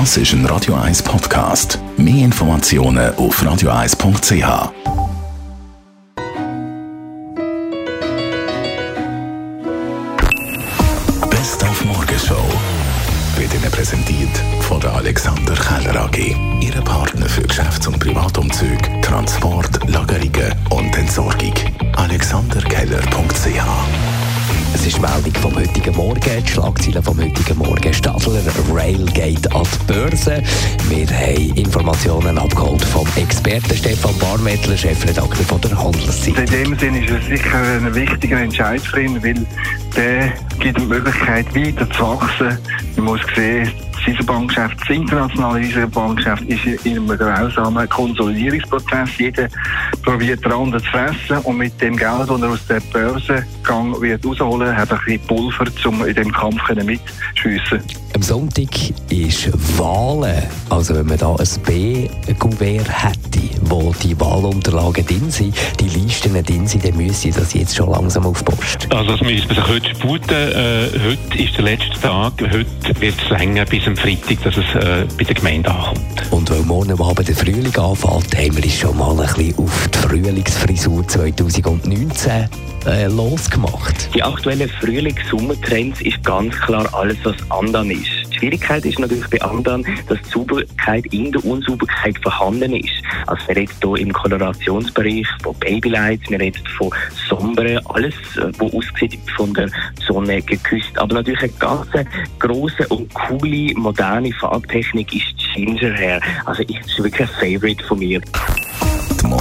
Das ist ein Radio 1 Podcast. Mehr Informationen auf radio1.ch. Best auf Morgenshow wird Ihnen präsentiert von der Alexander Keller AG. Ihre Partner für Geschäfts- und Privatumzug, Transport, Lagerungen und Entsorgung. AlexanderKeller.ch es ist Meldung vom heutigen Morgen, die Schlagzeilen vom heutigen Morgen. Stadler Rail geht an die Börse. Wir haben Informationen abgeholt vom Experten Stefan Barmettler, Chefredakteur von der Handelszeit. In dem Sinne ist es sicher ein wichtiger Entscheid für ihn, weil der gibt die Möglichkeit, weiter zu wachsen. Man muss sehen, das Eisenbahngeschäft, das internationale Eisenbahngeschäft ist in einem grausamen Konsolidierungsprozess. Jeder probiert anderen zu fressen und mit dem Geld, das er aus der Börsengang wird rausholen, hat er ein bisschen Pulver, um in dem Kampf mitschiessen Am Sonntag ist Wahlen. Also wenn man da ein B-Gouvert hätte, wo die Wahlunterlagen drin sind, die Listen drin sind, dann müsste das jetzt schon langsam auf Post. Also das müsste man sich heute sputen. Äh, heute ist der letzte Tag. Heute wird es länger bis am Freitag, dass es äh, bei der Gemeinde ankommt. Und weil morgen Abend der Frühling anfängt, haben wir uns schon mal ein bisschen auf die Frühlingsfrisur 2019 äh, losgemacht. Die aktuellen Frühlings-Sommertrends ist ganz klar alles, was anderen ist. Die Schwierigkeit ist natürlich bei anderen, dass die Sauberkeit in der Unsauberkeit vorhanden ist. Also wir reden hier im Kolorationsbereich von Babylights, wir reden von Sombere, alles, was äh, aussieht von der Sonne geküsst. Aber natürlich eine ganz grosse und coole, moderne Farbtechnik ist Ginger Hair. Also ist wirklich ein Favorite von mir.